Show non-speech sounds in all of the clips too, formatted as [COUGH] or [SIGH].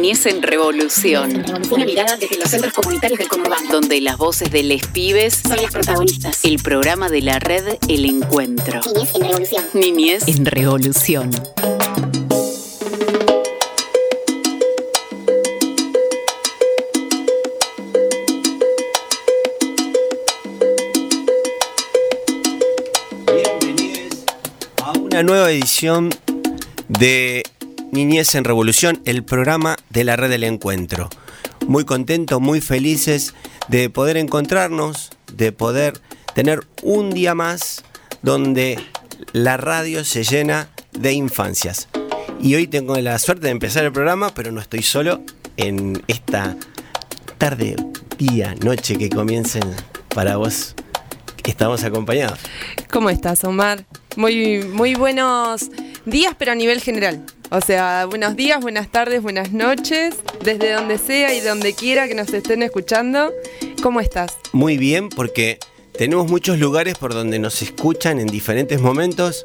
Niñez en Revolución. Una mirada desde los centros comunitarios del conurbano. Donde las voces de les pibes son las protagonistas. El programa de la red El Encuentro. Niñez en Revolución. Niñez en Revolución. Bienvenidos a una nueva edición de Niñez en Revolución, el programa de la red del encuentro. Muy contentos, muy felices de poder encontrarnos, de poder tener un día más donde la radio se llena de infancias. Y hoy tengo la suerte de empezar el programa, pero no estoy solo en esta tarde, día, noche que comiencen para vos. Estamos acompañados. ¿Cómo estás, Omar? Muy, muy buenos días, pero a nivel general. O sea, buenos días, buenas tardes, buenas noches, desde donde sea y donde quiera que nos estén escuchando. ¿Cómo estás? Muy bien, porque tenemos muchos lugares por donde nos escuchan en diferentes momentos.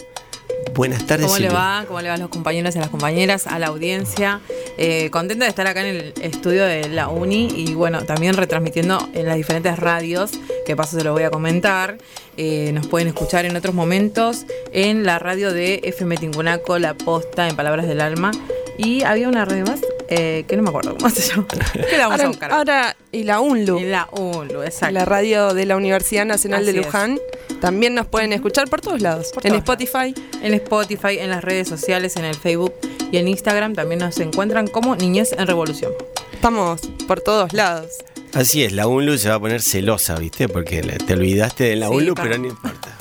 Buenas tardes. ¿Cómo le va? ¿Cómo le va a los compañeros y a las compañeras, a la audiencia? Eh, contenta de estar acá en el estudio de la Uni y bueno, también retransmitiendo en las diferentes radios, que paso se lo voy a comentar. Eh, nos pueden escuchar en otros momentos en la radio de FM Tincunaco, La Posta, en Palabras del Alma. Y había una radio más eh, que no me acuerdo cómo se llama. [LAUGHS] Que la vamos a Ahora, buscar. ahora, y la UNLU, la UNLU, exacto. la radio de la Universidad Nacional Así de es. Luján. También nos pueden escuchar por todos lados. Por en todos Spotify. En Spotify, en las redes sociales, en el Facebook y en Instagram también nos encuentran como Niñez en Revolución. Estamos por todos lados. Así es, la UNLU se va a poner celosa, ¿viste? Porque te olvidaste de la Sí, UNLU, pero no importa.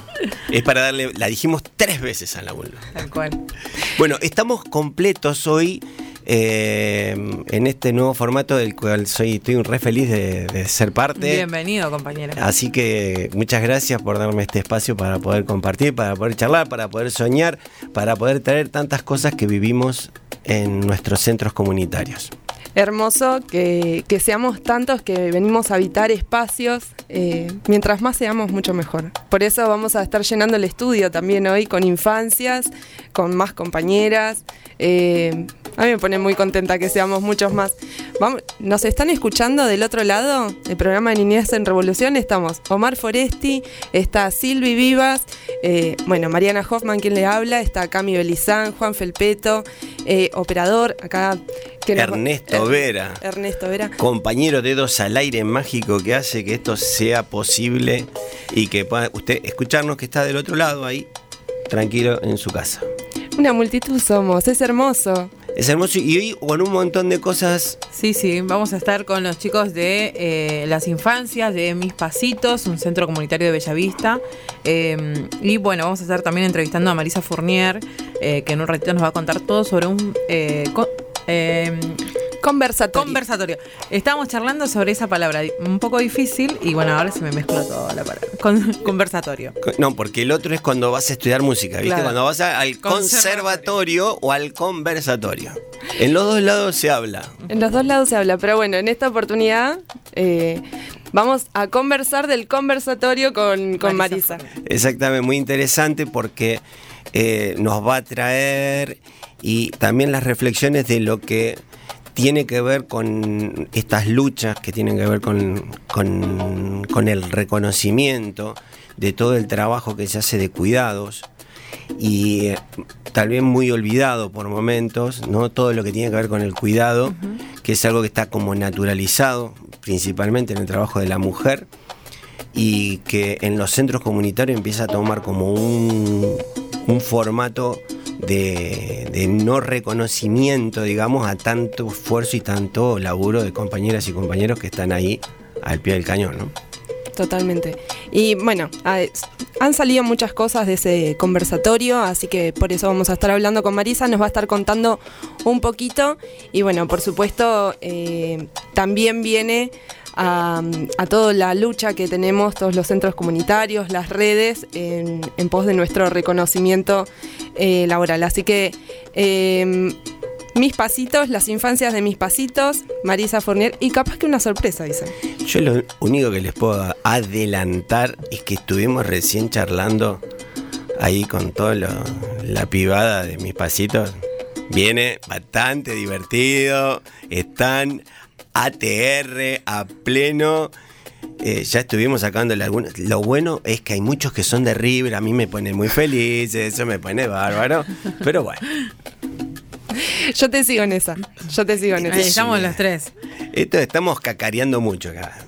Es para darle, la dijimos tres veces a la UNLU. Tal cual. Bueno, estamos completos hoy eh, en este nuevo formato del cual soy, estoy re feliz de, de ser parte. Bienvenido, compañera. Así que muchas gracias por darme este espacio para poder compartir, para poder charlar, para poder soñar, para poder traer tantas cosas que vivimos en nuestros centros comunitarios. Hermoso que, que seamos tantos que venimos a habitar espacios. eh, mientras más seamos, mucho mejor. Por eso vamos a estar llenando el estudio también hoy con infancias, con más compañeras. eh, a mí me pone muy contenta que seamos muchos más. Vamos, ¿Nos están escuchando del otro lado? El programa de Niñez en Revolución. Estamos Omar Foresti, está Silvi Vivas, eh, bueno, Mariana Hoffman quien le habla, está Cami Belizán, Juan Felpeto, operador, acá... Ernesto Er- Vera. Ernesto Vera. compañero dedos al aire mágico que hace que esto sea posible y que pueda usted escucharnos que está del otro lado ahí, tranquilo en su casa. Una multitud somos, es hermoso. Es hermoso y hoy con un montón de cosas. Sí, sí, vamos a estar con los chicos de eh, las infancias, de Mis Pasitos, un centro comunitario de Bellavista. Eh, y bueno, vamos a estar también entrevistando a Marisa Fournier, eh, que en un ratito nos va a contar todo sobre un eh, eh, Conversatorio. conversatorio. Estábamos charlando sobre esa palabra, un poco difícil, y bueno, ahora se me mezcla toda la palabra. Con- [LAUGHS] conversatorio. No, porque el otro es cuando vas a estudiar música, ¿viste? Claro. Cuando vas a- al Conservatorio. conservatorio o al conversatorio. En los dos lados se habla. En los dos lados se habla, pero bueno, en esta oportunidad eh, vamos a conversar del conversatorio con, con Marisa Marisa. Exactamente, muy interesante porque eh, nos va a traer y también las reflexiones de lo que tiene que ver con estas luchas que tienen que ver con, con- con el reconocimiento de todo el trabajo que se hace de cuidados y eh, tal vez muy olvidado por momentos, ¿no? Todo lo que tiene que ver con el cuidado, que es algo que está como naturalizado, principalmente en el trabajo de la mujer, y que en los centros comunitarios empieza a tomar como un, un formato de, no reconocimiento, digamos, a tanto esfuerzo y tanto laburo de compañeras y compañeros que están ahí al pie del cañón, ¿no? Totalmente. Y bueno, han salido muchas cosas de ese conversatorio, así que por eso vamos a estar hablando con Marisa, nos va a estar contando un poquito. Y bueno, por supuesto, eh, también viene a, toda la lucha que tenemos, todos los centros comunitarios, las redes, en, pos de nuestro reconocimiento eh, laboral. Así que... eh, mis pasitos, las infancias de mis pasitos, Marisa Fournier, y capaz que una sorpresa, dicen. Yo lo único que les puedo adelantar es que estuvimos recién charlando ahí con toda la pibada de mis pasitos Viene bastante divertido. Están ATR a pleno. Eh, ya estuvimos sacándole algunos. Lo bueno es que hay muchos que son de River. A mí me pone muy feliz. Eso me pone bárbaro. Pero bueno. Yo te sigo en esa. Yo te sigo en Ahí esa. estamos los tres. Esto estamos cacareando mucho acá.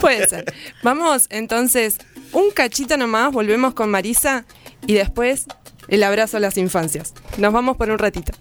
Puede ser. Vamos entonces un cachito nomás, volvemos con Marisa y después el abrazo a las infancias. Nos vamos por un ratito.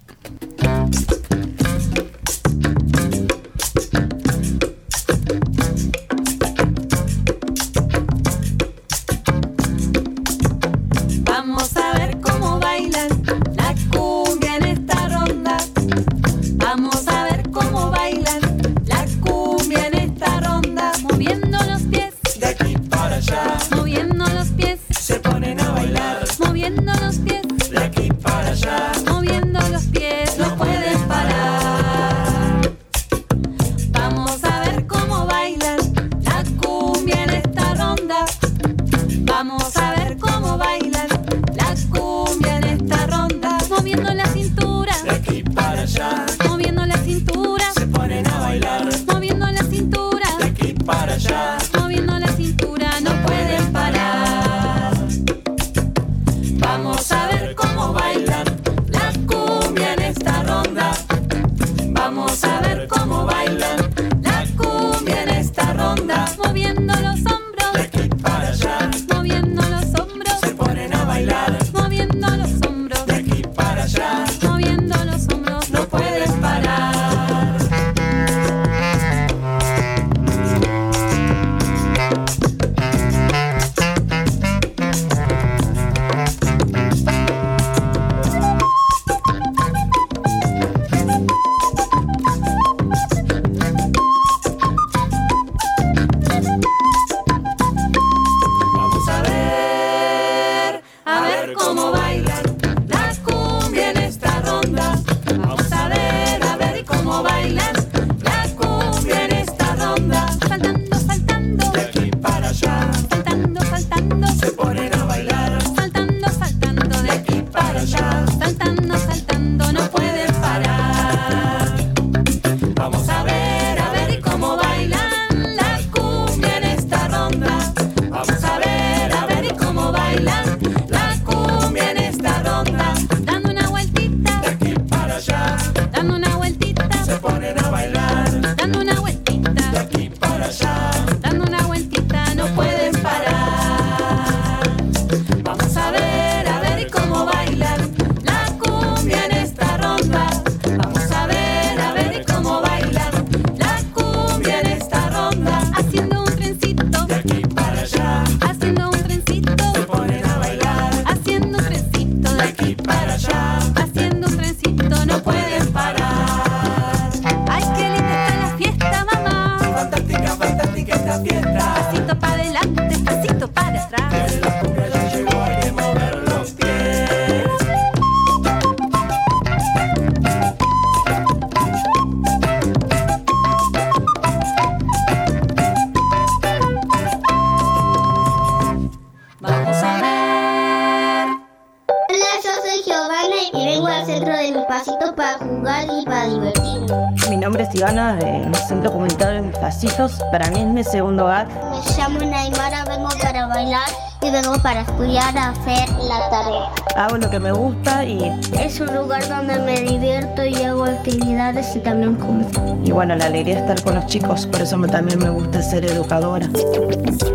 Al centro de mi pasito para jugar y para divertirme. Mi nombre es Ivana, del Centro Comunitario de Mis Pasitos. Para mí es mi segundo hogar. Me llamo Naimara, vengo para bailar y vengo para estudiar a hacer la tarea. Hago lo que me gusta y, Es un lugar donde me divierto y hago actividades y también como. y bueno, la alegría de estar con los chicos. Por eso me- también me gusta ser educadora.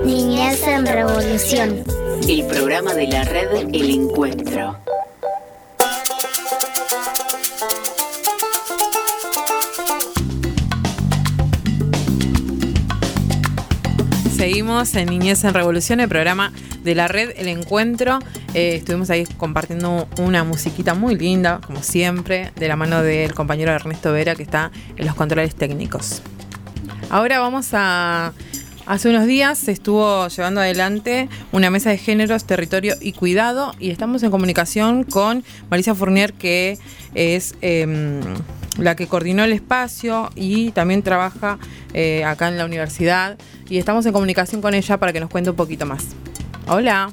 Niñez en revolución. El programa de la red El Encuentro. Seguimos en Niñez en Revolución, el programa de la red El Encuentro. Eh, estuvimos ahí compartiendo una musiquita muy linda, como siempre, de la mano del compañero Ernesto Vera, que está en los controles técnicos. Ahora vamos a... Hace unos días se estuvo llevando adelante una mesa de géneros, territorio y cuidado y estamos en comunicación con Marisa Fournier, que es em, la que coordinó el espacio y también trabaja eh, acá en la universidad y estamos en comunicación con ella para que nos cuente un poquito más. Hola.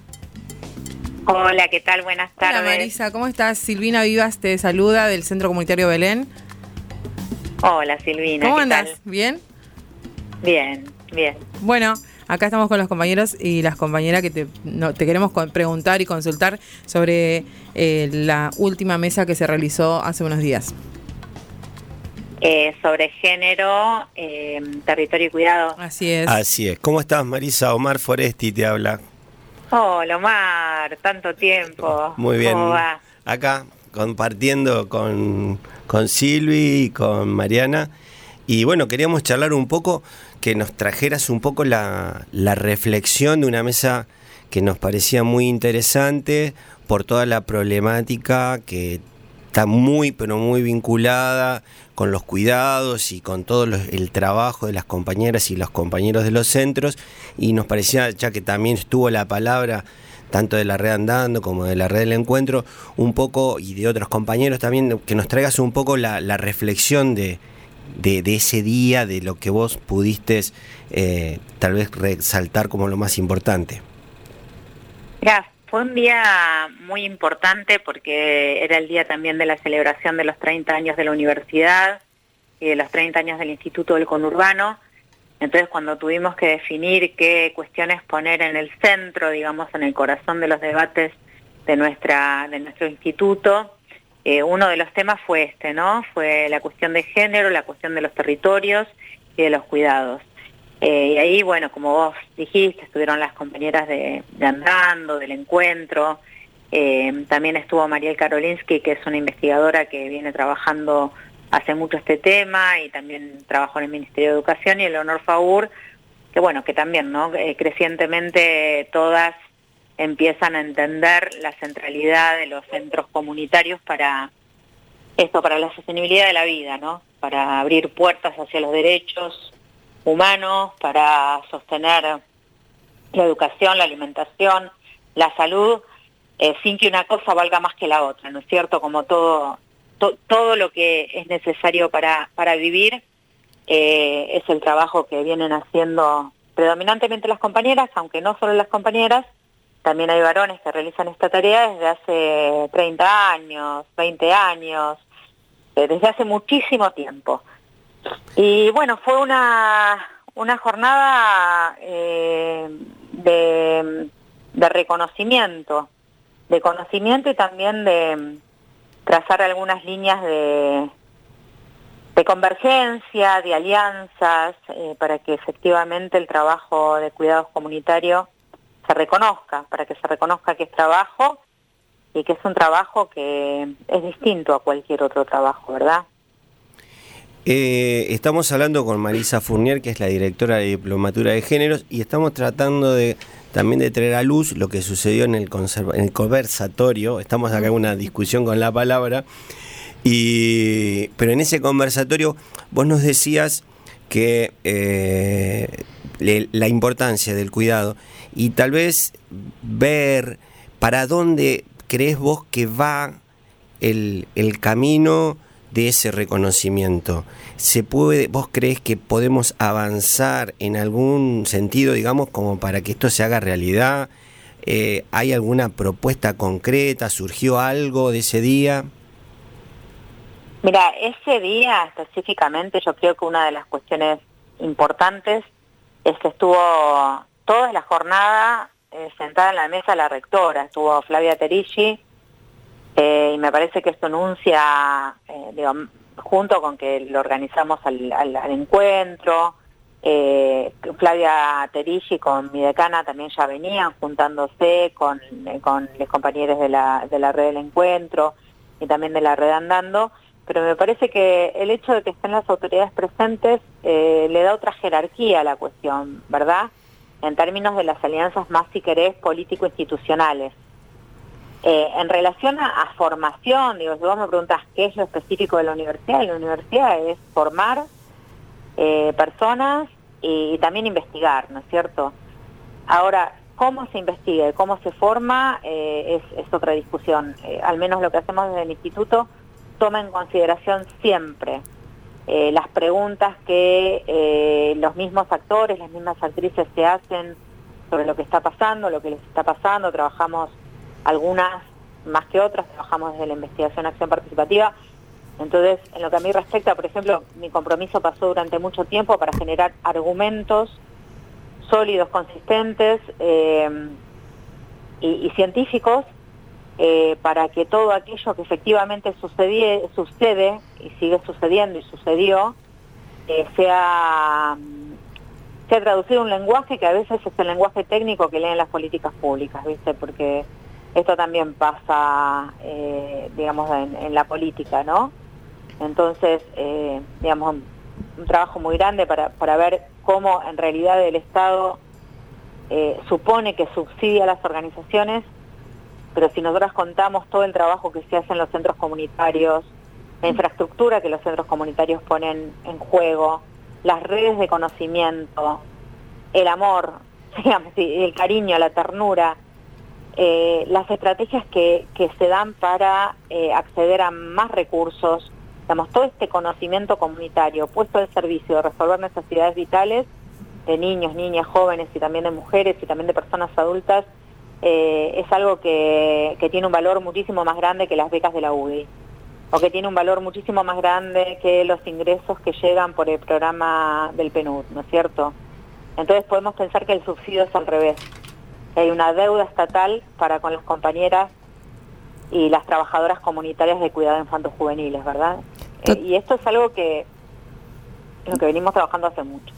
Hola, ¿qué tal? Buenas tardes. Hola Marisa, ¿cómo estás? Silvina Vivas te saluda del Centro Comunitario Belén. Hola, Silvina. ¿Cómo ¿qué andas? tal? ¿Bien? Bien, bien. Bueno, acá estamos con los compañeros y las compañeras que te, no- te queremos preguntar y consultar sobre eh, la última mesa que se realizó hace unos días. Eh, sobre género, eh, territorio y cuidado. Así es. Así es. ¿Cómo estás, Marisa? Omar Foresti te habla. Hola, Omar, tanto tiempo. Muy bien. ¿Cómo va? Acá, compartiendo con, con Silvi y con Mariana. Y bueno, queríamos charlar un poco, que nos trajeras un poco la, la reflexión de una mesa que nos parecía muy interesante por toda la problemática que está muy, pero muy vinculada con los cuidados y con todo el trabajo de las compañeras y los compañeros de los centros. Y nos parecía, ya que también estuvo la palabra tanto de la red andando como de la red del encuentro, un poco, y de otros compañeros también, que nos traigas un poco la, reflexión de, de, ese día, de lo que vos pudiste eh, tal vez resaltar como lo más importante. Mira, fue un día muy importante porque era el día también de la celebración de los 30 años de la universidad y de los 30 años del Instituto del Conurbano. Entonces, cuando tuvimos que definir qué cuestiones poner en el centro, digamos, en el corazón de los debates de, nuestra, de nuestro instituto, eh, uno de los temas fue este, ¿no? Fue la cuestión de género, la cuestión de los territorios y de los cuidados. Eh, y ahí, bueno, como vos dijiste, estuvieron las compañeras de, de Andando, del encuentro, eh, también estuvo Mariel Karolinsky, que es una investigadora que viene trabajando hace mucho este tema y también trabajó en el Ministerio de Educación, y Eleonor Faur, que bueno, que también, ¿no? Eh, crecientemente todas empiezan a entender la centralidad de los centros comunitarios para esto, para la sostenibilidad de la vida, ¿no? Para abrir puertas hacia los derechos humanos, para sostener la educación, la alimentación, la salud, eh, sin que una cosa valga más que la otra, ¿no es cierto? Como todo, to- todo lo que es necesario para, para vivir eh, es el trabajo que vienen haciendo predominantemente las compañeras, aunque no solo las compañeras, también hay varones que realizan esta tarea desde hace 30 años, 20 años, eh, desde hace muchísimo tiempo. Y bueno, fue una, una jornada eh, de, reconocimiento, de conocimiento y también de trazar algunas líneas de, de convergencia, de alianzas, eh, para que efectivamente el trabajo de cuidados comunitario se reconozca, para que se reconozca que es trabajo y que es un trabajo que es distinto a cualquier otro trabajo, ¿verdad? Eh, estamos hablando con Marisa Fournier, que es la directora de Diplomatura de Géneros, y estamos tratando de también de traer a luz lo que sucedió en el, conversatorio. Estamos acá en una discusión con la palabra. Y, pero en ese conversatorio vos nos decías que eh, la importancia del cuidado y tal vez ver para dónde crees vos que va el camino de ese reconocimiento. ¿Se puede, vos crees que podemos avanzar en algún sentido, digamos, como para que esto se haga realidad? Eh, ¿Hay alguna propuesta concreta? ¿Surgió algo de ese día? Mira, ese día específicamente yo creo que una de las cuestiones importantes es que estuvo toda la jornada eh, sentada en la mesa la rectora, estuvo Flavia Terici, eh, y me parece que esto anuncia, eh, junto con que lo organizamos al, encuentro, eh, Flavia Terici con mi decana también ya venían juntándose con, eh, con los compañeros de la, de la red del encuentro y también de la red andando, pero me parece que el hecho de que estén las autoridades presentes le da otra jerarquía a la cuestión, ¿verdad? En términos de las alianzas más, si querés, político-institucionales. Eh, en relación a, formación, digo, si vos me preguntas qué es lo específico de la universidad, la universidad es formar eh, personas y, y también investigar, ¿no es cierto? Ahora, cómo se investiga y cómo se forma eh, es, es otra discusión. Al menos lo que hacemos desde el instituto toma en consideración siempre las preguntas que los mismos actores, las mismas actrices se hacen sobre lo que está pasando, lo que les está pasando. Trabajamos algunas más que otras, trabajamos desde la investigación acción participativa. Entonces, en lo que a mí respecta, por ejemplo, mi compromiso pasó durante mucho tiempo para generar argumentos sólidos, consistentes eh, y, científicos eh, para que todo aquello que efectivamente sucedie, sucede y sigue sucediendo y sucedió eh, sea, sea traducido en un lenguaje que a veces es el lenguaje técnico que leen las políticas públicas, ¿viste? Porque esto también pasa, eh, digamos, en, la política, ¿no? Entonces, eh, digamos, un trabajo muy grande para, para ver cómo en realidad el Estado eh, supone que subsidia a las organizaciones pero si nosotros contamos todo el trabajo que se hace en los centros comunitarios, la infraestructura que los centros comunitarios ponen en juego, las redes de conocimiento, el amor, [LAUGHS] el cariño, la ternura, eh, las estrategias que, se dan para eh, acceder a más recursos, digamos, todo este conocimiento comunitario puesto al servicio de resolver necesidades vitales de niños, niñas, jóvenes y también de mujeres y también de personas adultas, eh, es algo que, tiene un valor muchísimo más grande que las becas de la UDI, o que tiene un valor muchísimo más grande que los ingresos que llegan por el programa del PNUD, ¿no es cierto? Entonces podemos pensar que el subsidio es al revés, que hay una deuda estatal para con las compañeras y las trabajadoras comunitarias de cuidado de infantos juveniles, ¿verdad? Eh, y esto es algo que, lo que venimos trabajando hace mucho,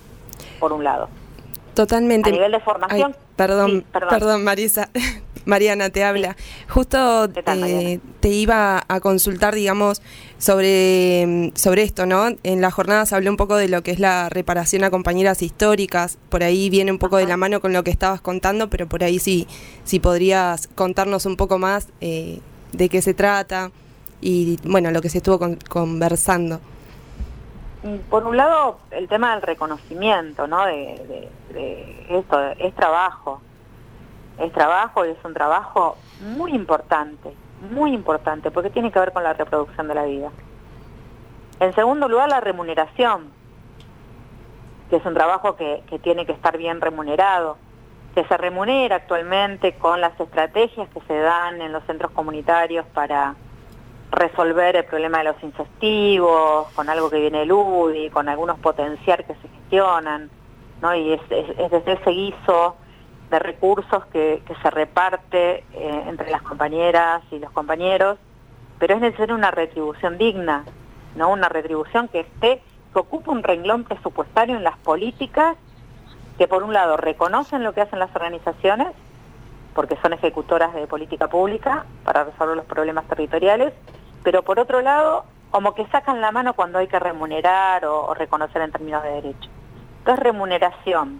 por un lado. Totalmente. A nivel de formación. Ay, perdón, sí, perdón, perdón, Marisa. [LAUGHS] Mariana te habla. Justo tal, eh, te iba a consultar, digamos, sobre, sobre esto, ¿no? En la jornada se habló un poco de lo que es la reparación a compañeras históricas. Por ahí viene un poco Ajá. de la mano con lo que estabas contando, pero por ahí sí, sí podrías contarnos un poco más eh, de qué se trata y, bueno, lo que se estuvo con, conversando. Por un lado, el tema del reconocimiento, ¿no? De, de, de esto, es trabajo. Es trabajo y es un trabajo muy importante, muy importante, porque tiene que ver con la reproducción de la vida. En segundo lugar, la remuneración, que es un trabajo que, tiene que estar bien remunerado, que se remunera actualmente con las estrategias que se dan en los centros comunitarios para resolver el problema de los infestivos, con algo que viene del UDI, con algunos potenciar que se gestionan, ¿no? Y es, es desde ese guiso de recursos que, se reparte eh, entre las compañeras y los compañeros, pero es necesaria una retribución digna, ¿no? Una retribución que esté, que ocupe un renglón presupuestario en las políticas que por un lado reconocen lo que hacen las organizaciones, porque son ejecutoras de política pública para resolver los problemas territoriales, pero por otro lado, como que sacan la mano cuando hay que remunerar o, o reconocer en términos de derecho. Entonces, remuneración,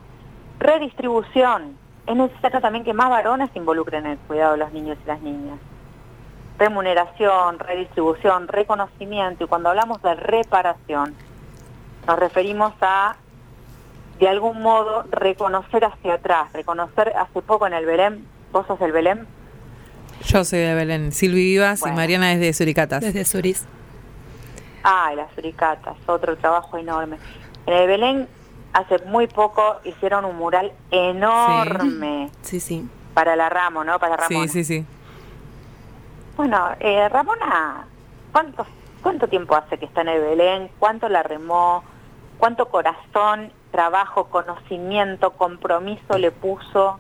redistribución. Es necesario también que más varones se involucren en el cuidado de los niños y las niñas. Remuneración, redistribución, reconocimiento. Y cuando hablamos de reparación, nos referimos a, de algún modo, reconocer hacia atrás. Reconocer hace poco en el Belén, vos sos del Belén, yo soy de Belén, Silvi Vivas bueno. y Mariana es de Suricatas. Desde Suris. Ah, las Suricatas, otro trabajo enorme. En el Belén hace muy poco hicieron un mural enorme. Sí, sí. sí. Para la Ramo, ¿no? Para Ramona. Sí, sí, sí. Bueno, eh, Ramona, ¿cuánto, ¿cuánto tiempo hace que está en el Belén? ¿Cuánto la remó? ¿Cuánto corazón, trabajo, conocimiento, compromiso le puso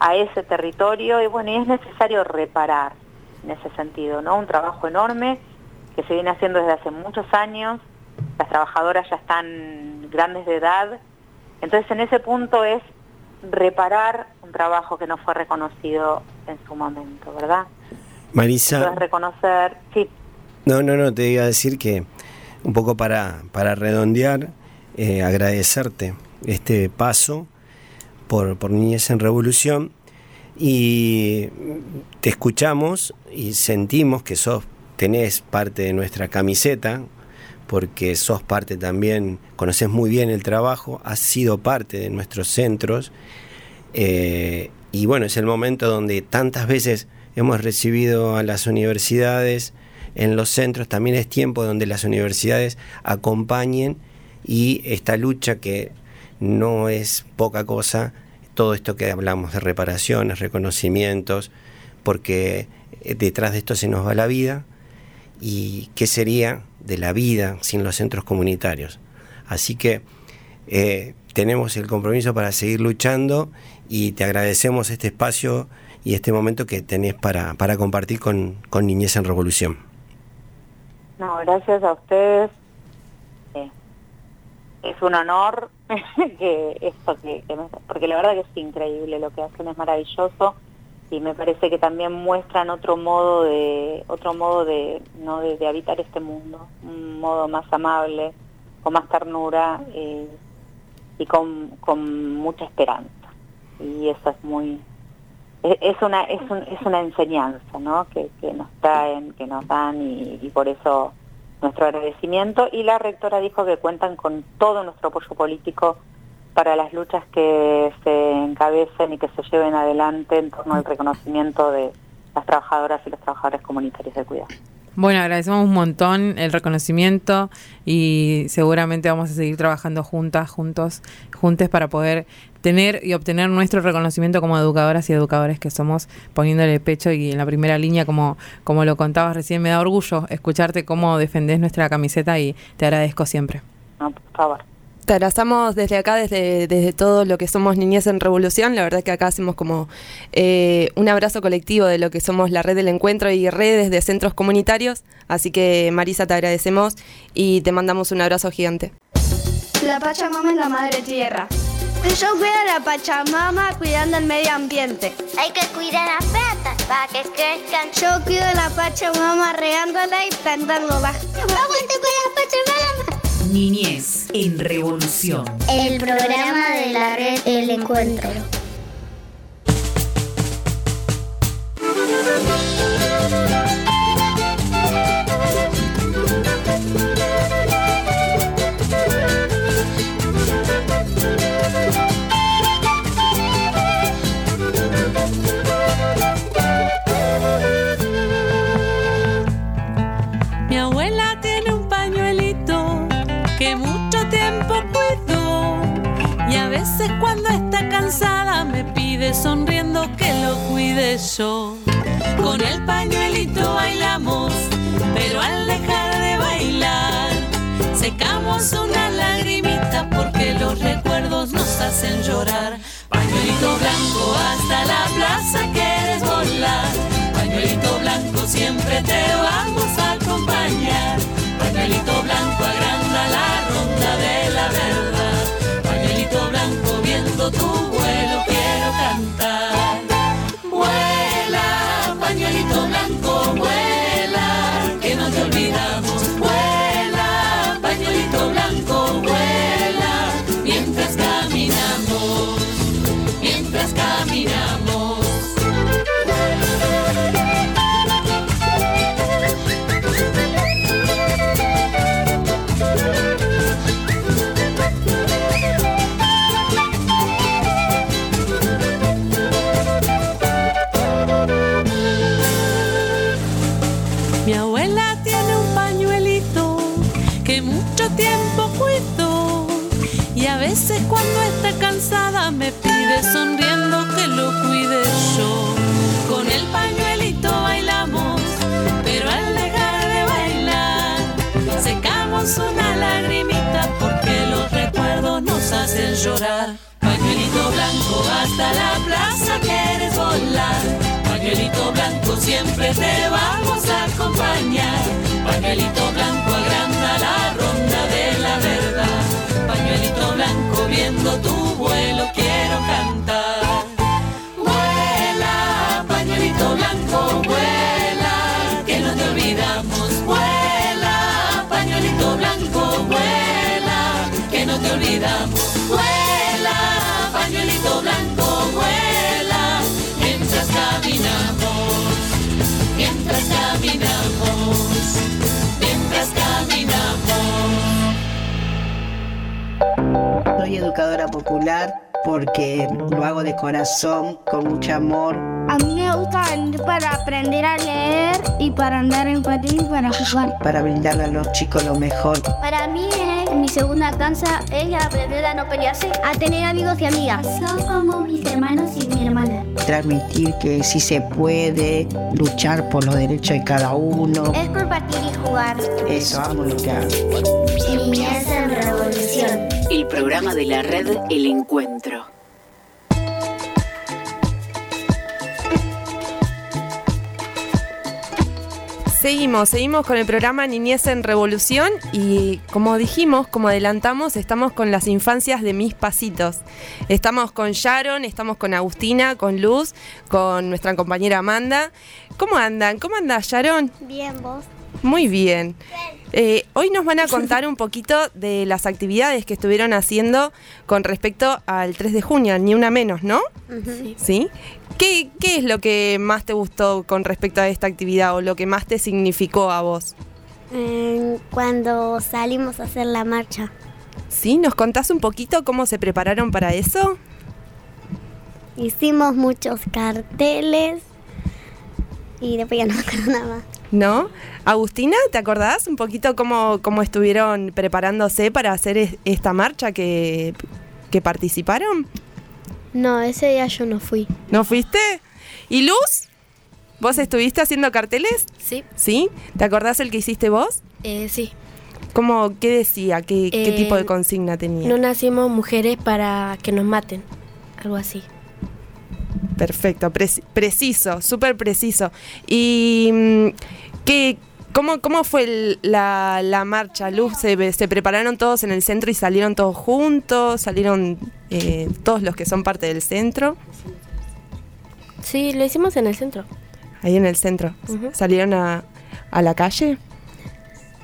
a ese territorio y bueno, y es necesario reparar en ese sentido, ¿no? Un trabajo enorme que se viene haciendo desde hace muchos años, las trabajadoras ya están grandes de edad, entonces en ese punto es reparar un trabajo que no fue reconocido en su momento, ¿verdad? Marisa. Entonces reconocer, sí. No, no, no, te iba a decir que un poco para, para redondear, eh, agradecerte este paso por, por Niñez en Revolución y te escuchamos y sentimos que sos, tenés parte de nuestra camiseta, porque sos parte también, conoces muy bien el trabajo, has sido parte de nuestros centros, eh, y bueno, es el momento donde tantas veces hemos recibido a las universidades en los centros, también es tiempo donde las universidades acompañen y esta lucha que no es poca cosa, todo esto que hablamos de reparaciones, reconocimientos, porque eh, detrás de esto se nos va la vida y qué sería de la vida sin los centros comunitarios. Así que eh, tenemos el compromiso para seguir luchando y te agradecemos este espacio y este momento que tenés para, para compartir con, con Niñez en Revolución. No, gracias a ustedes. Eh, es un honor [LAUGHS] que esto que, que me- porque la verdad que es increíble lo que hacen es maravilloso y me parece que también muestran otro modo de otro modo de no de, habitar este mundo un modo más amable con más ternura eh, y con, mucha esperanza. Y eso es muy es es una es, un- es una enseñanza ¿no? que, nos traen que nos dan y por eso nuestro agradecimiento. Y la rectora dijo que cuentan con todo nuestro apoyo político para las luchas que se encabecen y que se lleven adelante en torno al reconocimiento de las trabajadoras y los trabajadores comunitarios de cuidado. Bueno, agradecemos un montón el reconocimiento y seguramente vamos a seguir trabajando juntas, juntos, juntes para poder tener y obtener nuestro reconocimiento como educadoras y educadores que somos, poniéndole el pecho y en la primera línea, como, como lo contabas recién, me da orgullo escucharte cómo defendés nuestra camiseta y te agradezco siempre. No, por favor. Te abrazamos desde acá, desde, desde todo lo que somos Niñez en Revolución. La verdad que acá hacemos como eh, un abrazo colectivo de lo que somos la red del encuentro y redes de centros comunitarios. Así que Marisa, te agradecemos y te mandamos un abrazo gigante. La Pachamama es la madre tierra. Yo cuido a la Pachamama cuidando el medio ambiente. Hay que cuidar las plantas para que crezcan. Yo cuido a la Pachamama regándola y plantándola. ¡Aguante con la Pachamama! Niñez en Revolución. El programa de la red El Encuentro. Cansada me pide sonriendo que lo cuide yo. Con el pañuelito bailamos, pero al dejar de bailar secamos una lagrimita porque los recuerdos nos hacen llorar. Pañuelito blanco hasta la plaza quieres volar. Pañuelito blanco siempre te vamos llorar. Pañuelito blanco hasta la plaza quieres volar. Pañuelito blanco siempre te vamos a acompañar. Pañuelito blanco agranda la ronda de la verdad. Pañuelito blanco viendo tu vuelo quiero cantar. Vuela, pañuelito blanco, vuela, que no te olvidamos. Vuela, pañuelito blanco, vuela, que no te olvidamos. Vuela, Soy educadora popular, porque lo hago de corazón, con mucho amor. A mí me gusta venir para aprender a leer y para andar en patín y para jugar. Para brindarle a los chicos lo mejor. Para mí es mi segunda casa, es aprender a no pelearse, a tener amigos y amigas. Son como mis hermanos y mi hermana. Transmitir que sí se puede, luchar por los derechos de cada uno. Es compartir y jugar. Eso, amo lo que hago. Niñez en revolución. El programa de la red El Encuentro. Seguimos, seguimos con el programa Niñez en Revolución y como dijimos, como adelantamos, estamos con las infancias de mis pasitos. Estamos con Sharon, estamos con Agustina, con Luz, con nuestra compañera Amanda. ¿Cómo andan? ¿Cómo anda Sharon? Bien, vos. Muy bien. Eh, hoy nos van a [LAUGHS] contar un poquito de las actividades que estuvieron haciendo con respecto al 3 de junio, ni una menos, ¿no? Sí. ¿Qué, ¿Qué es lo que más te gustó con respecto a esta actividad o lo que más te significó a vos? cuando salimos a hacer la marcha. ¿Sí? ¿Nos contás un poquito cómo se prepararon para eso? Hicimos muchos carteles y después ya no me acuerdo nada más. ¿No? Agustina, ¿te acordás un poquito cómo, cómo estuvieron preparándose para hacer es- esta marcha que, que participaron? No, ese día yo no fui. ¿No fuiste? ¿Y Luz? ¿Vos estuviste haciendo carteles? Sí, ¿Sí? ¿Te acordás el que hiciste vos? eh, sí. ¿Cómo, ¿Qué decía? ¿Qué, qué Eh, tipo de consigna tenía? No nacimos mujeres para que nos maten. Algo así. Perfecto, preci- preciso, súper preciso. ¿Y mm, qué, cómo, cómo fue el- la, la marcha, Luz? ¿Se, se prepararon todos en el centro y salieron todos juntos? ¿Salieron eh, todos los que son parte del centro? Sí, lo hicimos en el centro. Ahí en el centro. ¿Salieron a, a la calle?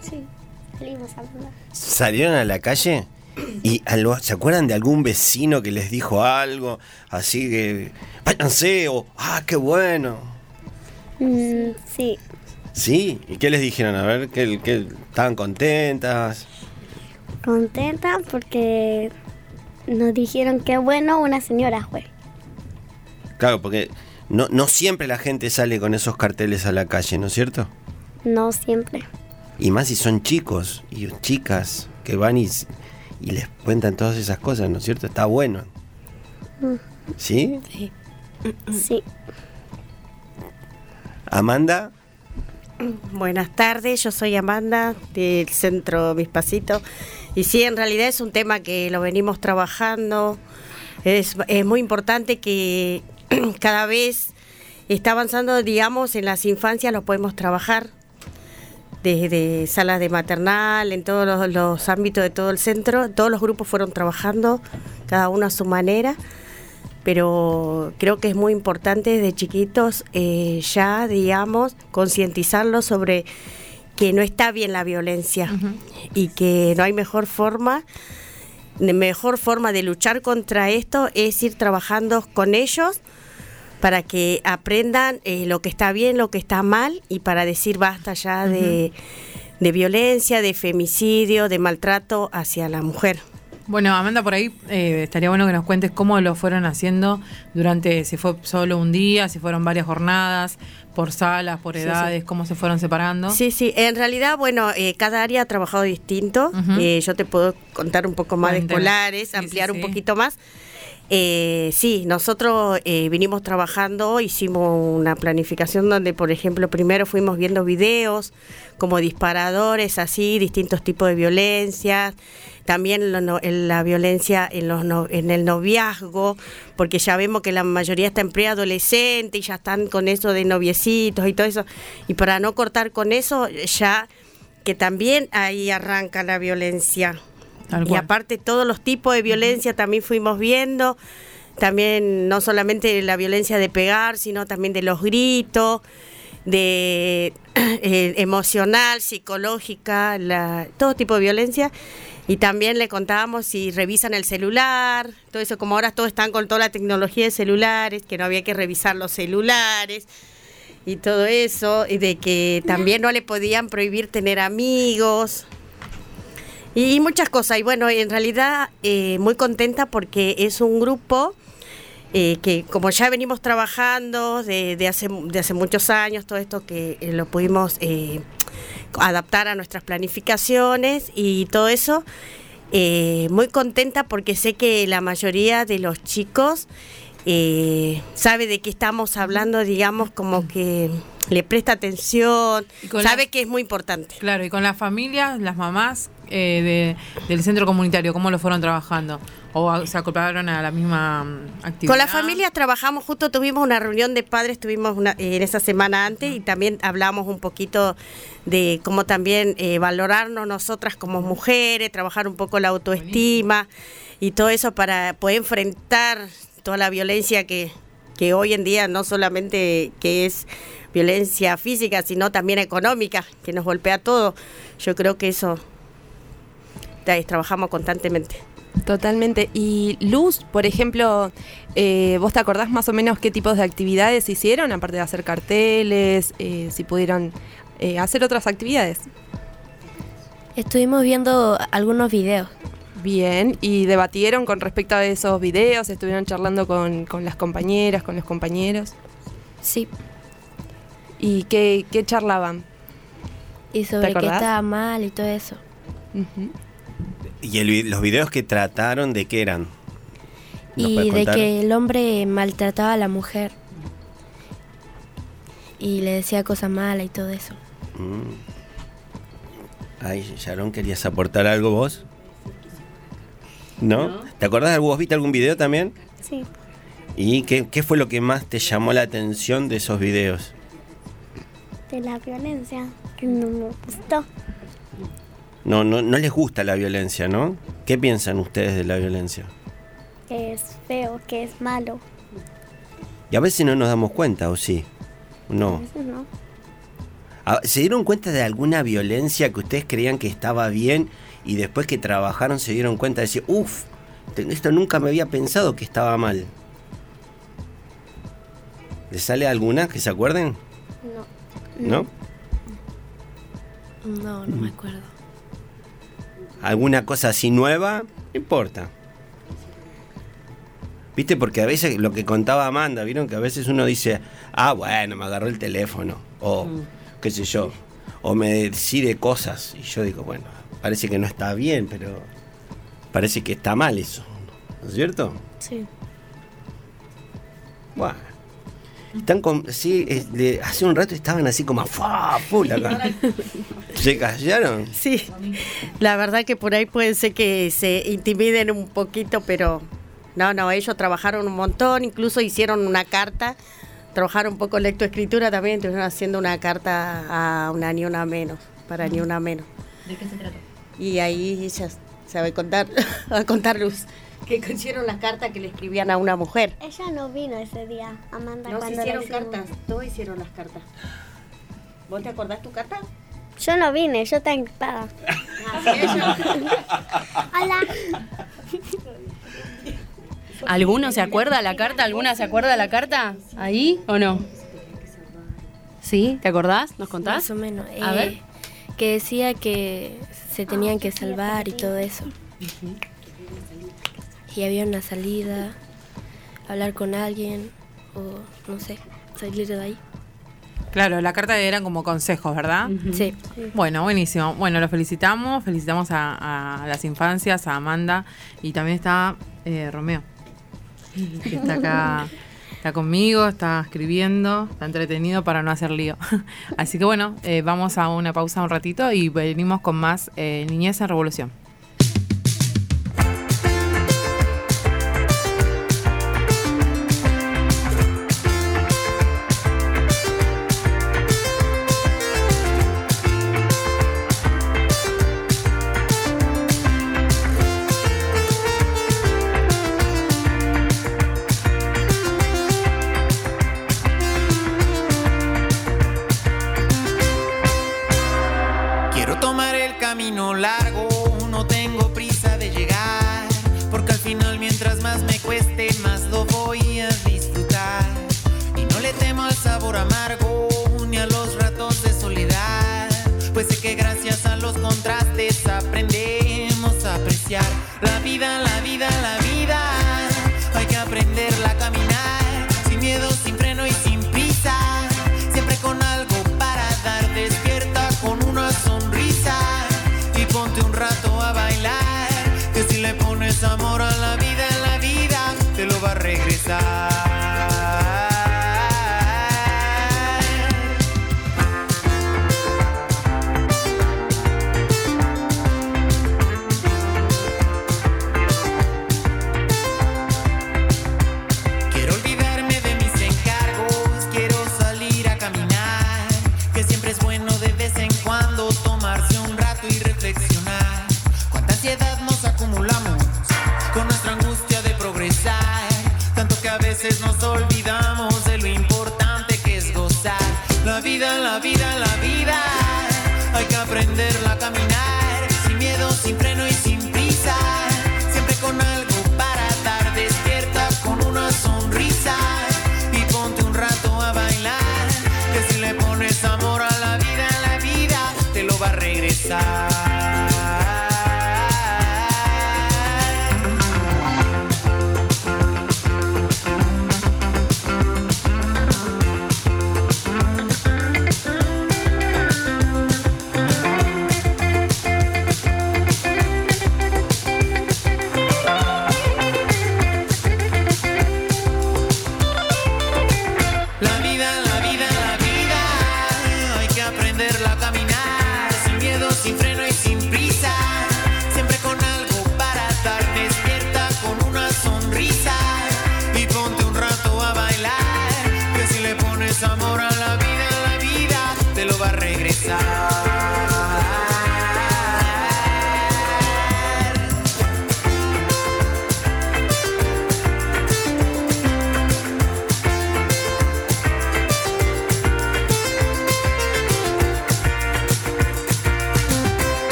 Sí, salimos a hablar. ¿Salieron a la calle? ¿Y algo- se acuerdan de algún vecino que les dijo algo? Así que, váyanse, o, ah, qué bueno. Mm, sí, ¿Sí? ¿Y qué les dijeron? A ver, ¿qué, qué- estaban contentas? contenta porque nos dijeron que bueno una señora fue. Claro, porque no, no siempre la gente sale con esos carteles a la calle, ¿no es cierto? No siempre. Y más si son chicos y chicas que van y, y les cuentan todas esas cosas, ¿no es cierto? Está bueno. ¿Sí? Sí. Amanda, Buenas tardes, yo soy Amanda del Centro Mis Pasitos. Y sí, en realidad es un tema que lo venimos trabajando. Es, es muy importante que [CLEARS THROAT] cada vez está avanzando, digamos, en las infancias lo podemos trabajar. Desde salas de maternal, en todos los, los ámbitos de todo el centro, todos los grupos fueron trabajando, cada uno a su manera pero creo que es muy importante desde chiquitos eh, ya, digamos, concientizarlos sobre que no está bien la violencia y que no hay mejor forma, mejor forma de luchar contra esto es ir trabajando con ellos para que aprendan eh, lo que está bien, lo que está mal y para decir basta ya de, de violencia, de femicidio, de maltrato hacia la mujer. Bueno, Amanda, por ahí eh, estaría bueno que nos cuentes cómo lo fueron haciendo durante, si fue solo un día, si fueron varias jornadas, por salas, por edades, sí. cómo se fueron separando. Sí, sí, en realidad, bueno, eh, cada área ha trabajado distinto. Eh, yo te puedo contar un poco más de escolares, Sí, ampliar un poquito más. Eh, sí, nosotros eh, vinimos trabajando, hicimos una planificación donde, por ejemplo, primero fuimos viendo videos como disparadores, así, distintos tipos de violencias, también lo no- en la violencia en, los no- en el noviazgo, porque ya vemos que la mayoría está en preadolescente y ya están con eso de noviecitos y todo eso, y para no cortar con eso, ya que también ahí arranca la violencia. Y aparte todos los tipos de violencia también fuimos viendo, también no solamente la violencia de pegar, sino también de los gritos, de [CLEARS THROAT] eh, emocional, psicológica, la, todo tipo de violencia. Y también le contábamos si revisan el celular, todo eso, como ahora todos están con toda la tecnología de celulares, que no había que revisar los celulares y todo eso, y de que también no le podían prohibir tener amigos. Y muchas cosas. Y bueno, en realidad eh, muy contenta porque es un grupo eh, que como ya venimos trabajando de, de hace, de hace muchos años, todo esto que eh, lo pudimos eh, adaptar a nuestras planificaciones y todo eso, muy contenta porque sé que la mayoría de los chicos eh, sabe de qué estamos hablando, digamos, como que le presta atención, sabe la- que es muy importante. Claro, y con las familias, las mamás eh, de- del centro comunitario, ¿cómo lo fueron trabajando? ¿O a- se acoplaron a la misma mm, actividad? Con la familia trabajamos, justo tuvimos una reunión de padres, tuvimos una, eh, en esa semana antes y también hablamos un poquito de cómo también eh, valorarnos nosotras como mujeres, trabajar un poco la autoestima y todo eso para poder enfrentar toda la violencia que, que hoy en día no solamente que es violencia física, sino también económica, que nos golpea todo. Yo creo que eso trabajamos constantemente. Totalmente. Y Luz, por ejemplo, eh, ¿vos te acordás más o menos qué tipos de actividades hicieron, aparte de hacer carteles, eh, si pudieron eh, hacer otras actividades? Estuvimos viendo algunos videos. Bien, y debatieron con respecto a esos videos, estuvieron charlando con, con las compañeras, con los compañeros. Sí. ¿Y qué, qué charlaban? Y sobre qué estaba mal y todo eso. ¿Y el los videos que trataron de qué eran? ¿Nos Y de que el hombre maltrataba a la mujer. Y le decía cosas malas y todo eso. Mm. Ay, Sharon, ¿querías aportar algo vos? ¿No? ¿Te acordás? ¿Vos viste algún video también? Sí. ¿Y qué, qué fue lo que más te llamó la atención de esos videos? De la violencia, que no me gustó. No, no, no les gusta la violencia, ¿no? ¿Qué piensan ustedes de la violencia? Que es feo, que es malo. Y a veces no nos damos cuenta, ¿o sí? No. Eso no. ¿Se dieron cuenta de alguna violencia que ustedes creían que estaba bien y después que trabajaron se dieron cuenta de decir, uff, esto nunca me había pensado que estaba mal? ¿Les sale alguna que se acuerden? No. ¿No? No, no me acuerdo. ¿Alguna cosa así nueva? No importa. ¿Viste? Porque a veces lo que contaba Amanda, ¿vieron? Que a veces uno dice, ah, bueno, me agarró el teléfono. O qué sé yo. O me decide cosas. Y yo digo, bueno, parece que no está bien, pero parece que está mal eso. ¿No es cierto? Sí. Bueno. Están con, sí, de- hace un rato estaban así como a fa, full acá. [LAUGHS] ¿Se callaron? Sí, la verdad que por ahí puede ser que se intimiden un poquito, pero no, no, ellos trabajaron un montón, incluso hicieron una carta, trabajaron un poco lectoescritura también, estuvieron haciendo una carta a una ni una menos, para ni una menos. ¿De qué se trata? Y ahí ella se va a contar, va [LAUGHS] a contar Luz, que hicieron las cartas que le escribían a una mujer. Ella no vino ese día, Amanda, No, se cuando hicieron la hicimos. cartas, todos hicieron las cartas. ¿Vos te acordás tu carta? Yo no vine, yo estaba ocupada. [LAUGHS] [LAUGHS] Hola. ¿Alguno se acuerda la carta? ¿Alguna se acuerda la carta? ¿Ahí o no? ¿Sí? ¿Te acordás? ¿Nos contás? Más o menos. A eh, ver. Que decía que se tenían que salvar y todo eso. Y había una salida, hablar con alguien o no sé, salir de ahí. Claro, la carta eran como consejos, ¿verdad? Sí. Bueno, buenísimo. Bueno, lo felicitamos, felicitamos a, a las infancias, a Amanda y también está eh, Romeo, que [LAUGHS] está acá, está conmigo, está escribiendo, está entretenido para no hacer lío. [LAUGHS] Así que bueno, eh, vamos a una pausa un ratito y venimos con más eh, Niñez en Revolución.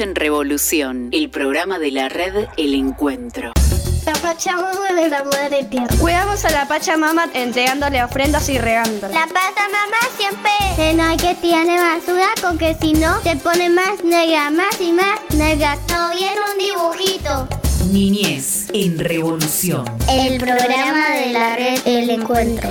En Revolución, el programa de la red El Encuentro. La Pachamama de la Madre Tierra. Cuidamos a la Pachamama entregándole ofrendas y regándola. La Pachamama siempre cena que tiene basura porque si no se pone más negra, más y más negra. No viene un dibujito. Niñez en Revolución. El programa de la red El Encuentro.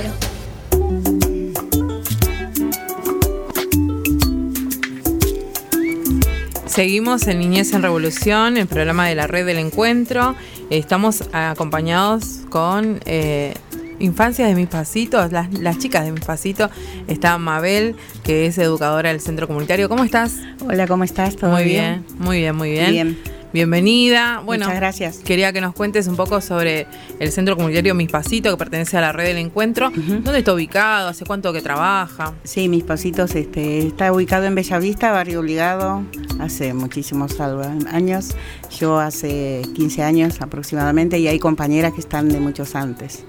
Seguimos en Niñez en Revolución, el programa de la red del encuentro. Estamos acompañados con eh, Infancias de mis pasitos, las, las chicas de mis pasitos. Está Mabel, que es educadora del centro comunitario. ¿Cómo estás? Hola, ¿cómo estás? ¿Todo muy bien? bien? muy bien, muy bien. Bien. Bienvenida. Bueno, Muchas gracias. Quería que nos cuentes un poco sobre el centro comunitario Mis Pasitos, que pertenece a la red del encuentro. ¿Dónde está ubicado? ¿Hace cuánto que trabaja? Sí, mis pasitos este, está ubicado en Bellavista, barrio obligado, hace muchísimos años. Yo hace 15 años aproximadamente y hay compañeras que están de muchos antes.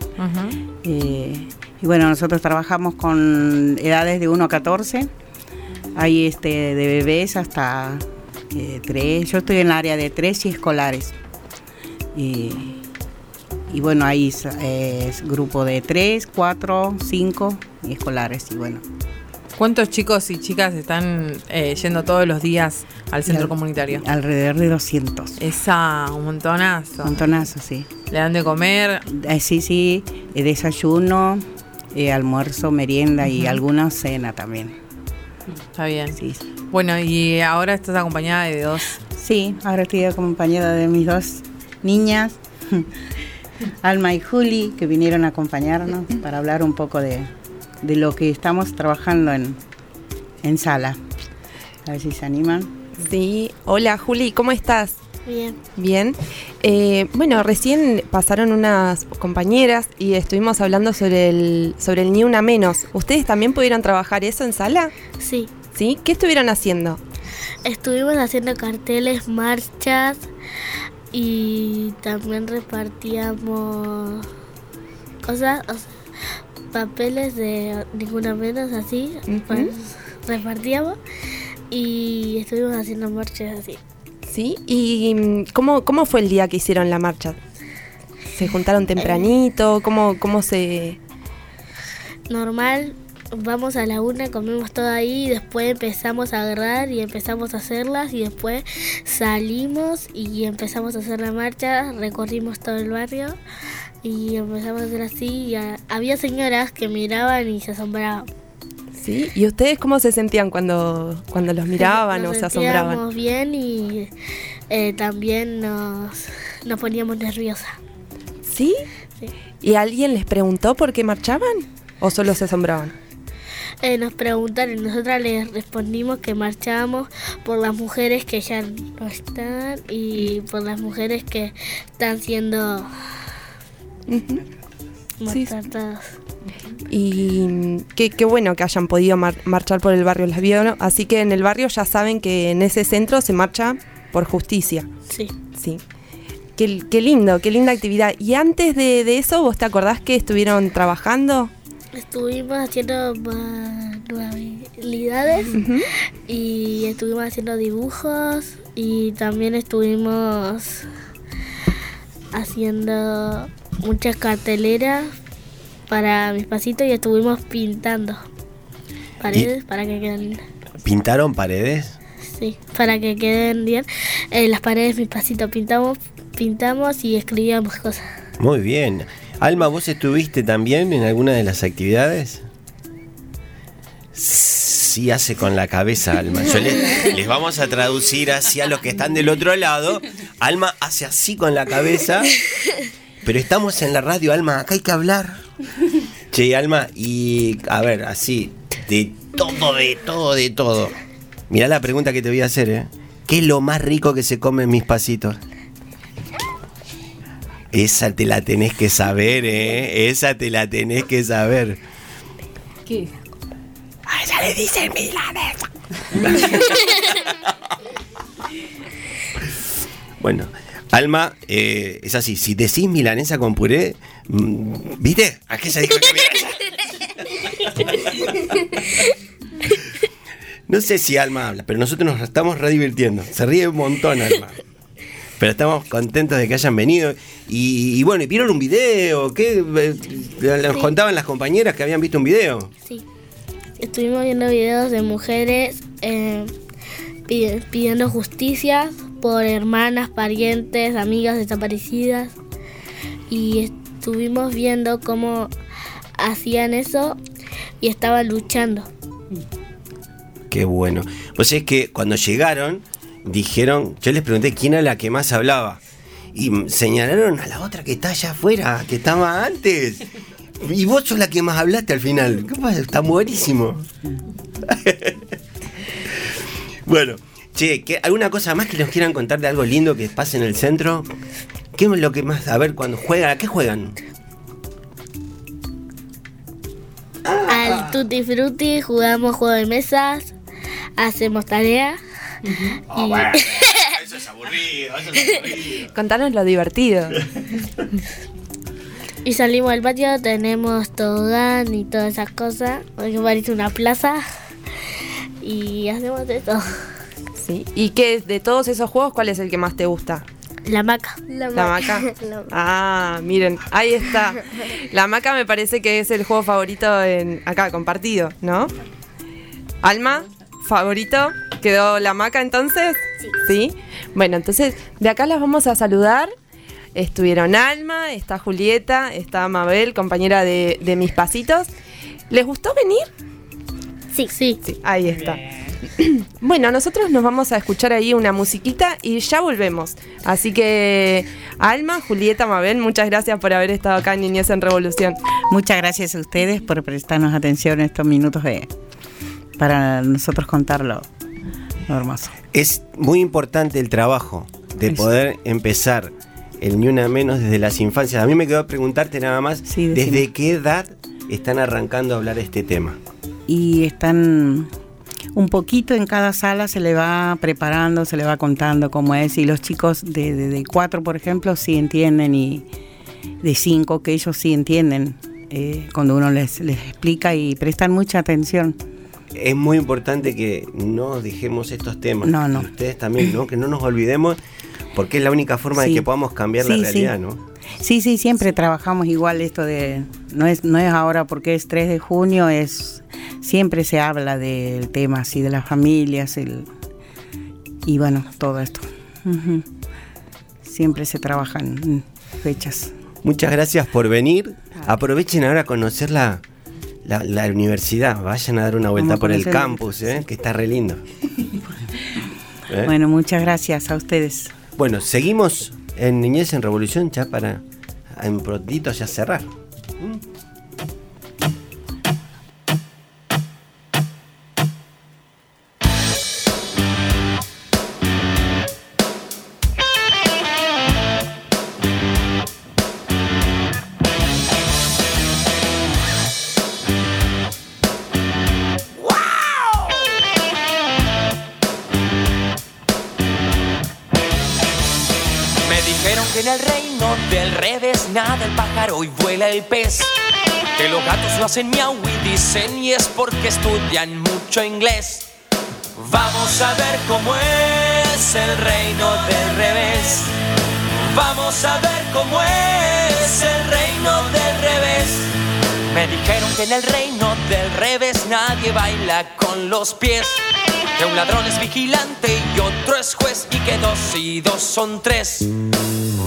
Eh, y bueno, nosotros trabajamos con edades de 1 a 14. Hay este, de bebés hasta 3. Yo estoy en el área de 3 y escolares. Y, y bueno, eh, es grupo de 3, 4, 5 y escolares. Y bueno, ¿Cuántos chicos y chicas están eh, yendo todos los días al centro Al- comunitario? alrededor de 200. Esa, un montonazo. Montonazo, sí. ¿Le dan de comer? Eh, sí, sí, eh, desayuno, eh, almuerzo, merienda y alguna cena también. Está bien. Bueno, y ahora estás acompañada de dos. Sí, ahora estoy acompañada de mis dos niñas, [LAUGHS] Alma y Juli, que vinieron a acompañarnos para hablar un poco de, de lo que estamos trabajando en, en sala. A ver si se animan. Sí, hola Juli, ¿cómo estás? Bien. Bien. Eh, bueno, recién pasaron unas compañeras y estuvimos hablando sobre el, sobre el Ni Una Menos. ¿Ustedes también pudieron trabajar eso en sala? Sí. ¿Sí? ¿Qué estuvieron haciendo? Estuvimos haciendo carteles, marchas y también repartíamos cosas, o sea, papeles de ninguna menos así, pues, repartíamos y estuvimos haciendo marchas así. ¿Sí? ¿Y mm, cómo, cómo fue el día que hicieron la marcha? ¿Se juntaron tempranito? ¿Cómo, cómo se...? Normal, vamos a la una, comemos todo ahí, y después empezamos a agarrar y empezamos a hacerlas y después salimos y empezamos a hacer la marcha, recorrimos todo el barrio y empezamos a hacer así. y a- había señoras que miraban y se asombraban. ¿Sí? ¿Y ustedes cómo se sentían cuando, cuando los miraban Nos o se asombraban? sentíamos bien y eh, también nos, nos poníamos nerviosas. ¿Sí? ¿Y alguien les preguntó por qué marchaban? ¿O solo se asombraban? Eh, nos preguntaron y nosotras les respondimos que marchábamos por las mujeres que ya no están y por las mujeres que están siendo maltratadas. Y qué, qué bueno que hayan podido mar- marchar por el barrio Las Vio, Así que en el barrio ya saben que en ese centro se marcha por justicia. Sí. Sí. Qué, qué lindo, qué linda actividad. Y antes de, de eso, ¿vos te acordás que estuvieron trabajando? Estuvimos haciendo manualidades y estuvimos haciendo dibujos y también estuvimos haciendo muchas carteleras para mis pasitos y estuvimos pintando paredes para que queden. ¿Pintaron paredes? Sí, para que queden bien. Eh, las paredes mis pasitos pintamos, pintamos y escribíamos cosas. Muy bien. Alma, ¿vos estuviste también en alguna de las actividades? Sí hace con la cabeza, Alma. Yo le- les vamos a traducir así a los que están del otro lado. Alma hace así con la cabeza. Pero estamos en la radio, Alma, acá hay que hablar. Che, Alma, y a ver, así, de todo, de todo, de todo. Mirá la pregunta que te voy a hacer, ¿eh? ¿Qué es lo más rico que se come en mis pasitos? Esa te la tenés que saber, ¿eh? Esa te la tenés que saber. ¿Qué? A ella le dicen milanesa. [LAUGHS] Bueno, Alma, eh, es así, si decís milanesa con puré, mm, ¿viste? Aquella dijo que milanesa. [LAUGHS] No sé si Alma habla, pero nosotros nos estamos re divirtiendo. Se ríe un montón, Alma. Pero estamos contentos de que hayan venido. Y, y bueno, ¿y ¿vieron un video? ¿Qué? Eh, Nos Sí. contaban las compañeras que habían visto un video. Sí. Estuvimos viendo videos de mujeres eh, pi- pidiendo justicia por hermanas, parientes, amigas desaparecidas. Y estuvimos viendo cómo hacían eso y estaban luchando. Qué bueno. Pues es que cuando llegaron, dijeron, yo les pregunté quién era la que más hablaba. Y señalaron a la otra que está allá afuera, que estaba antes. Y vos sos la que más hablaste al final. ¿Qué pasa? Está buenísimo. [LAUGHS] bueno, che, ¿qué- ¿alguna cosa más que nos quieran contar de algo lindo que pase en el centro? ¿Qué es lo que más? A ver, cuando juegan, ¿a qué juegan? Al Tutti Frutti jugamos juego de mesas, hacemos tarea. y- [LAUGHS] eso es aburrido, eso es aburrido. Contanos lo divertido. Y salimos al patio, tenemos tobogán y todas esas cosas, porque parece una plaza. Y hacemos de todo. Sí. ¿Y qué de todos esos juegos, cuál es el que más te gusta? La maca. [LAUGHS] La maca. Ah, miren, ahí está. La maca me parece que es el juego favorito en acá, compartido, ¿no? Alma, favorito. ¿Quedó la maca entonces? Sí. Bueno, entonces de acá las vamos a saludar. Estuvieron Alma, está Julieta, está Mabel, compañera de, de Mis Pasitos. ¿Les gustó venir? Sí. Sí. Ahí está. [CLEARS THROAT] Bueno, nosotros nos vamos a escuchar ahí una musiquita y ya volvemos. Así que, Alma, Julieta, Mabel, muchas gracias por haber estado acá en Niñez en Revolución. Muchas gracias a ustedes por prestarnos atención en estos minutos de, para nosotros contarlo lo hermoso. Es muy importante el trabajo de Eso. poder empezar el ni una menos desde las infancias. A mí me quedó preguntarte nada más. ¿desde qué edad están arrancando a hablar este tema? y están un poquito en cada sala se le va preparando, se le va contando cómo es y los chicos de, de, de cuatro, por ejemplo, sí entienden y de cinco que ellos sí entienden eh, cuando uno les, les explica y prestan mucha atención. Es muy importante que no dejemos estos temas. No, no. Y Ustedes también, ¿no? Que no nos olvidemos porque es la única forma de que podamos cambiar Sí, la sí. realidad, ¿no? Sí, sí, siempre trabajamos igual esto de no es no es ahora porque es 3 de junio, es siempre se habla del tema así de las familias, el y bueno, todo esto. Siempre se trabajan fechas. Muchas gracias por venir. Aprovechen ahora a conocer la, la, la universidad. Vayan a dar una vuelta por el campus, ¿eh? que está re lindo. [LAUGHS] ¿Eh? Bueno, muchas gracias a ustedes. Bueno, seguimos en Niñez en Revolución ya para en prontito ya cerrar. En el reino del revés nada el pájaro y vuela el pez. Que los gatos no hacen miau y dicen y es porque estudian mucho inglés. Vamos a ver cómo es el reino del revés. Vamos a ver cómo es el reino del revés. Me dijeron que en el reino del revés nadie baila con los pies. Que un ladrón es vigilante y otro es juez y que dos y dos son tres.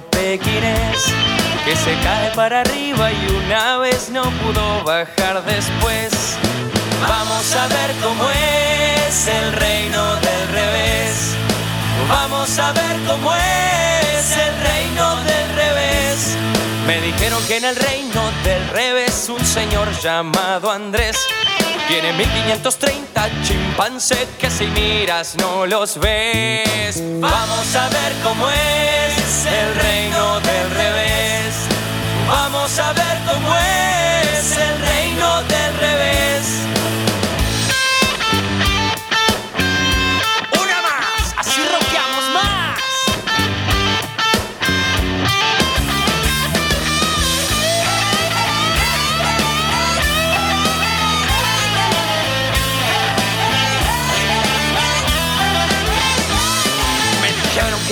pequinés que se cae para arriba y una vez no pudo bajar después. Vamos a ver cómo es el reino del revés. Vamos a ver cómo es el reino del revés. Me dijeron que en el reino revés un señor llamado Andrés tiene 1530 chimpancés que si miras no los ves. Vamos a ver cómo es el reino del revés. Vamos a ver cómo es el reino del revés.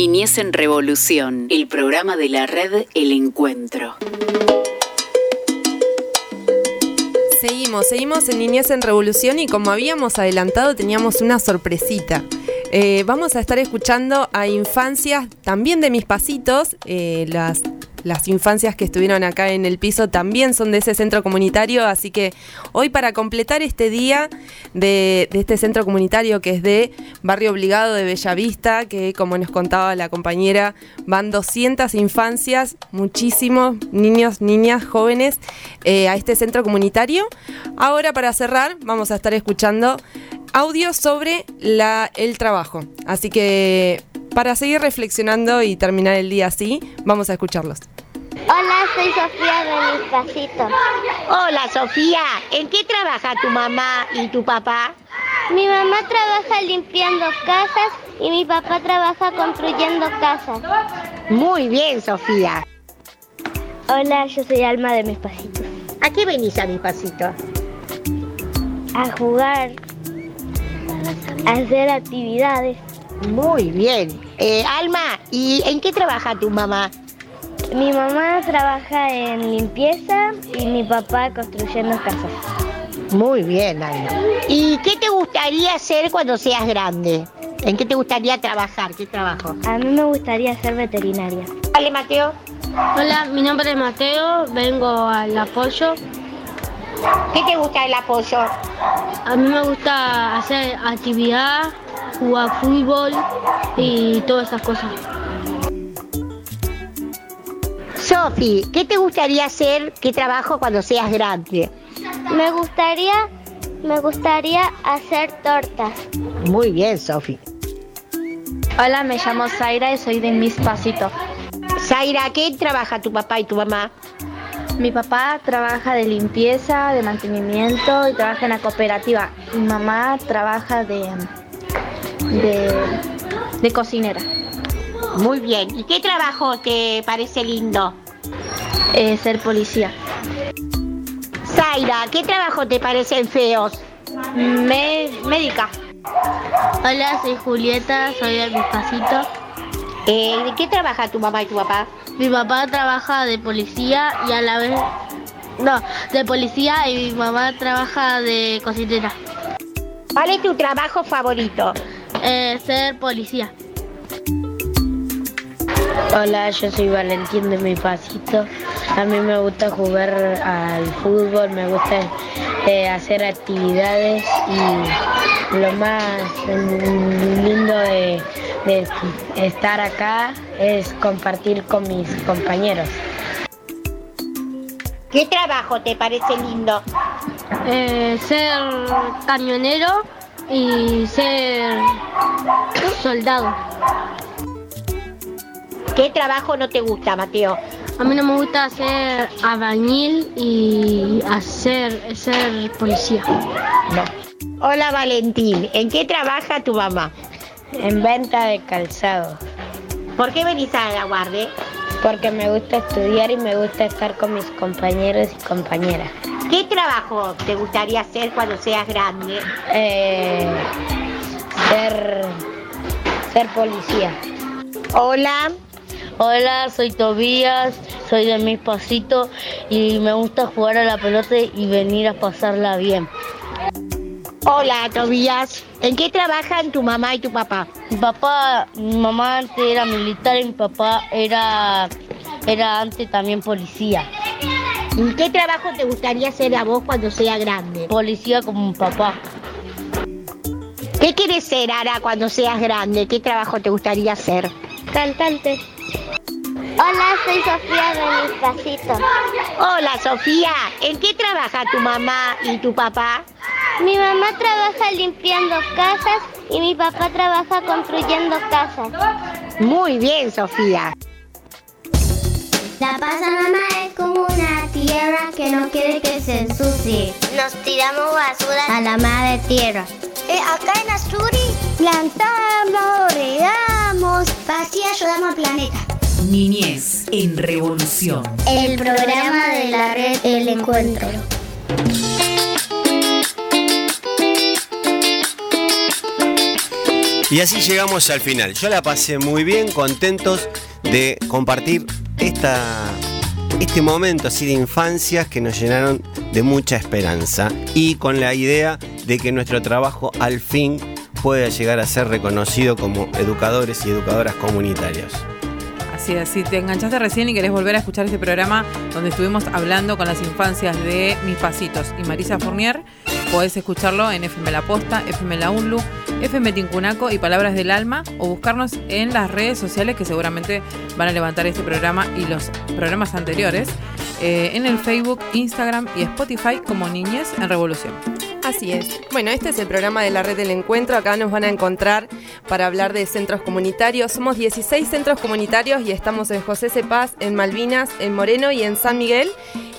Niñez en Revolución, el programa de la red El Encuentro. Seguimos, seguimos en Niñez en Revolución y como habíamos adelantado teníamos una sorpresita. Eh, vamos a estar escuchando a infancias también de mis pasitos, eh, las, las infancias que estuvieron acá en el piso también son de ese centro comunitario, así que hoy para completar este día de, este centro comunitario que es de Barrio Obligado de Bellavista, que como nos contaba la compañera, van 200 infancias, muchísimos niños, niñas, jóvenes eh, a este centro comunitario. Ahora para cerrar vamos a estar escuchando audio sobre la, el trabajo. Así que para seguir reflexionando y terminar el día así, vamos a escucharlos. Hola, soy Sofía de mis pasitos. Hola Sofía, ¿en qué trabaja tu mamá y tu papá? Mi mamá trabaja limpiando casas y mi papá trabaja construyendo casas. Muy bien, Sofía. Hola, yo soy Alma de Mis Pasitos. ¿A qué venís a Mis Pasitos? A jugar, a hacer actividades. Muy bien. Eh, Alma, ¿y en qué trabaja tu mamá? Mi mamá trabaja en limpieza y mi papá construyendo casas. Muy bien, Alma. ¿Y qué te gustaría hacer cuando seas grande? ¿En qué te gustaría trabajar? ¿Qué trabajo? A mí me gustaría ser veterinaria. Vale, Mateo. Hola, mi nombre es Mateo, vengo al apoyo. ¿Qué te gusta el apoyo? A mí me gusta hacer actividad, jugar fútbol y todas esas cosas. Sofi, ¿qué te gustaría hacer? ¿Qué trabajo cuando seas grande? Me gustaría, me gustaría hacer tortas. Muy bien, Sofi. Hola, me llamo Zaira y soy de Mis Pasitos. Zaira, ¿qué trabaja tu papá y tu mamá? Mi papá trabaja de limpieza, de mantenimiento y trabaja en la cooperativa. Mi mamá trabaja de, de, de cocinera. Muy bien. ¿Y qué trabajo te parece lindo? Eh, ser policía. Zaira, ¿qué trabajo te parecen feos? Me, médica. Hola, soy Julieta, soy de Mis Pasitos. Eh, ¿De qué trabaja tu mamá y tu papá? Mi papá trabaja de policía y a la vez... No, de policía y mi mamá trabaja de cocinera. ¿Cuál es tu trabajo favorito? Eh, ser policía. Hola, yo soy Valentín de Mi Pasito. A mí me gusta jugar al fútbol, me gusta eh, hacer actividades y lo más lindo de, de estar acá es compartir con mis compañeros. ¿Qué trabajo te parece lindo? Eh, ser camionero y ser soldado. ¿Qué trabajo no te gusta, Mateo? A mí no me gusta hacer albañil y hacer ser policía. Hola Valentín, ¿en qué trabaja tu mamá? En venta de calzado. ¿Por qué venís a la guardia? Porque me gusta estudiar y me gusta estar con mis compañeros y compañeras. ¿Qué trabajo te gustaría hacer cuando seas grande? Eh, ser, ser policía. Hola. Hola, soy Tobías, soy de Mis Pasitos y me gusta jugar a la pelota y venir a pasarla bien. Hola, Tobías. ¿En qué trabajan tu mamá y tu papá? Mi papá, mi mamá antes era militar y mi papá era, era antes también policía. ¿Y qué trabajo te gustaría hacer a vos cuando sea grande? Policía como mi papá. ¿Qué quieres ser, Ara, cuando seas grande? ¿Qué trabajo te gustaría hacer? Cantante. Hola, soy Sofía Pasitos. Hola, Sofía. ¿En qué trabaja tu mamá y tu papá? Mi mamá trabaja limpiando casas y mi papá trabaja construyendo casas. Muy bien, Sofía. La Pachamama es como una tierra que no quiere que se ensucie. Nos tiramos basura a la madre tierra. Eh, acá en Asturi plantamos, regamos, así ayudamos al planeta. Niñez en Revolución. El programa de la red El Encuentro. Y así llegamos al final. Yo la pasé muy bien, contentos de compartir esta, este momento así de infancias que nos llenaron de mucha esperanza y con la idea de que nuestro trabajo al fin pueda llegar a ser reconocido como educadores y educadoras comunitarios. Así es, si te enganchaste recién y querés volver a escuchar este programa donde estuvimos hablando con las infancias de Mis Pasitos y Marisa Fournier, podés escucharlo en FM La Posta, FM La Unlu, FM Tincunaco y Palabras del Alma o buscarnos en las redes sociales que seguramente van a levantar este programa y los programas anteriores eh, en el Facebook, Instagram y Spotify como Niñez en Revolución. Así es. Bueno, este es el programa de la Red del Encuentro. Acá nos van a encontrar para hablar de centros comunitarios. Somos 16 centros comunitarios y estamos en José Cepaz, en Malvinas, en Moreno y en San Miguel.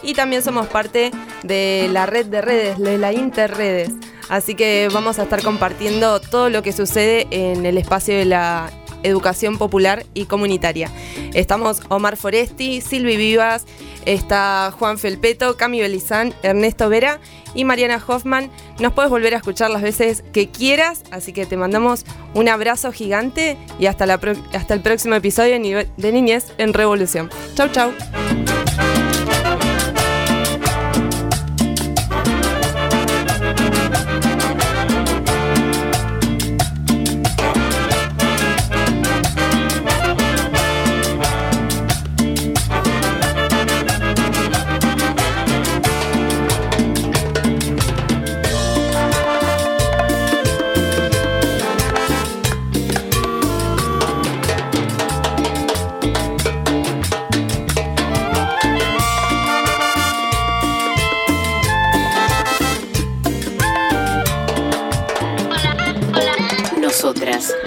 Y también somos parte de la red de redes, de la Interredes. Así que vamos a estar compartiendo todo lo que sucede en el espacio de la educación popular y comunitaria. Estamos Omar Foresti, Silvi Vivas, está Juan Felpeto, Cami Belizán, Ernesto Vera y Mariana Hoffman. Nos puedes volver a escuchar las veces que quieras, así que te mandamos un abrazo gigante y hasta, hasta el próximo episodio de Niñez en Revolución. Chau, chau.